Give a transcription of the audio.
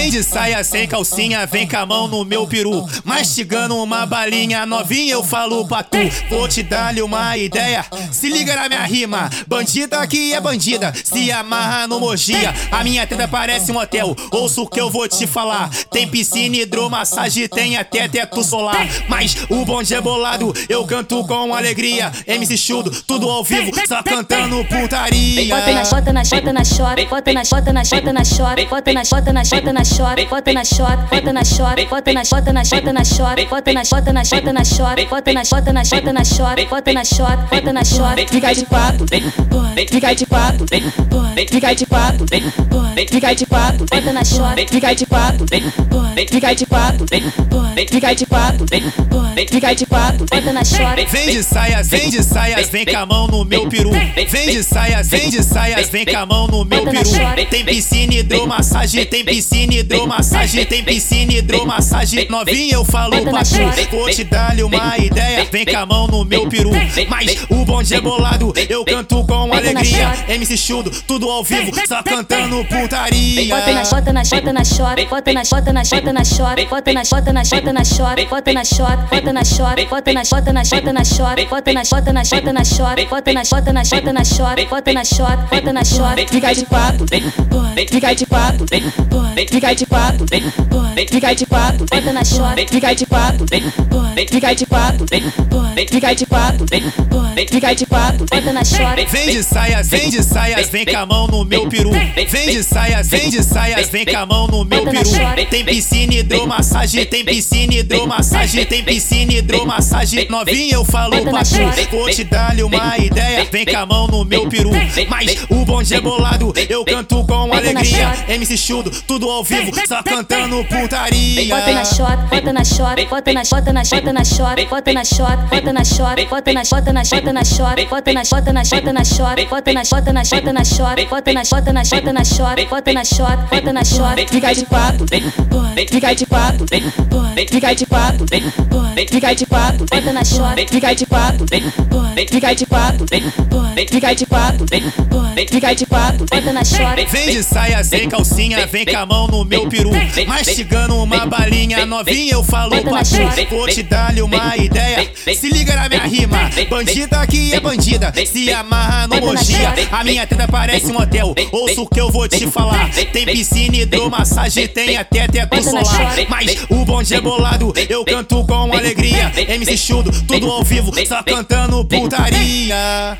Vem de saia sem calcinha, vem com a mão no meu peru. Mastigando uma balinha novinha, eu falo pra tu. Vou te dar-lhe uma ideia. Se liga na minha rima. Bandida que é bandida, se amarra no Mogia. A minha tenda parece um hotel. Ouço o que eu vou te falar. Tem piscina, hidromassagem, tem até teto solar. Mas o bonde é bolado, eu canto com alegria. MC Chudo, tudo ao vivo, só cantando putaria. Bota na chota, na chota, na chota, bota na chota, na chota, na chota, bota na chota, na chota, na chota, bota na chota, bota na chota, bota na chota, na chota, na chota, bota na chota, na chota, na chota, bota na chota, na na chota, bota na chota, bota na chota. Fica de quatro, fica de quatro, fica de quatro, fica de quatro, Bota na chota, fica de quatro, fica de quatro, fica de quatro, fica de quatro. bota na chota. Vem de saias, vem de saias, vem com a mão no meu peru. Vem de saias, vem de saias, vem com a mão no meu peru. Tem piscina, hidromassagem, tem piscina, hidromassagem, tem piscina, hidromassagem. Novinha, eu falo pra tu. Vou te dar-lhe uma ideia, vem com a mão no meu peru. Mas o bonde é bolado, eu canto com alegria. MC Chudo, tudo ao vivo, só cantando putaria. Bota na chota, na chota, na chota, bota na chota, na chota, na chota, bota na chota, na chota, na chota, bota na chota, bota na chota, bota na chota, na chota, na chota, bota na chota, na chota, na chota, bota na chota, na chota, na chota, bota na chota, bota na chota. Fica de quatro, fica de quatro, fica de quatro, fica de quatro, Bota na chota, fica de quatro, fica de quatro, fica de quatro, fica de quatro. bota na chota, Vem de saias, vem de saias, vem com a mão no meu peru. Vem de saias, vem de saias, vem com a mão no meu peru. Tem piscina, hidromassagem, tem piscina, hidromassagem, tem piscina, hidromassagem. Novinha, eu falo pra tu. Vou te dar-lhe uma ideia, vem com a mão no meu peru. Mas o bonde é bolado, eu canto com alegria. MC Chudo, tudo ao vivo, só cantando putaria. bota na chota, bota na chota, bota na chota, na chota, na chota, bota na chota, bota na chota, bota na chota, na chota, na chota, bota na chota, na chota, na chota, bota na chota, na chota, na chota, bota na chota, na chota, na chota, bota na chota, bota na chota. Fica de quatro, fica de quatro, fica de quatro, fica de quatro, Bota na chota, fica de quatro, fica de quatro, fica de quatro, fica de quatro. bota na chota, Vem. de saia sem calcinha, vem com a mão no meu peru. Mastigando uma balinha novinha, eu falo pra tu. Vou te dar-lhe uma ideia. Se liga na minha rima. Bandida que é bandida, se amarra no Mogia. A minha tenda parece um hotel. Ouço o que eu vou te falar. Tem piscina, hidromassagem, tem até teto solar. Mas o bonde é bolado, eu canto com alegria. MC Chudo, tudo ao vivo, só cantando putaria.